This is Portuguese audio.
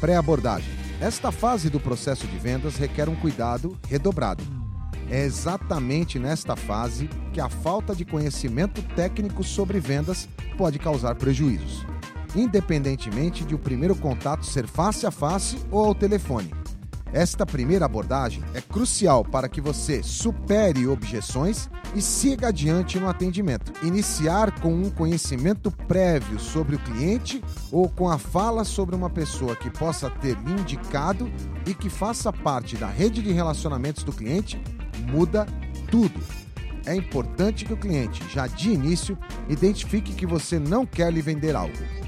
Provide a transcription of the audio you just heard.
Pré-abordagem. Esta fase do processo de vendas requer um cuidado redobrado. É exatamente nesta fase que a falta de conhecimento técnico sobre vendas pode causar prejuízos, independentemente de o primeiro contato ser face a face ou ao telefone. Esta primeira abordagem é crucial para que você supere objeções e siga adiante no atendimento. Iniciar com um conhecimento prévio sobre o cliente ou com a fala sobre uma pessoa que possa ter lhe indicado e que faça parte da rede de relacionamentos do cliente muda tudo. É importante que o cliente, já de início, identifique que você não quer lhe vender algo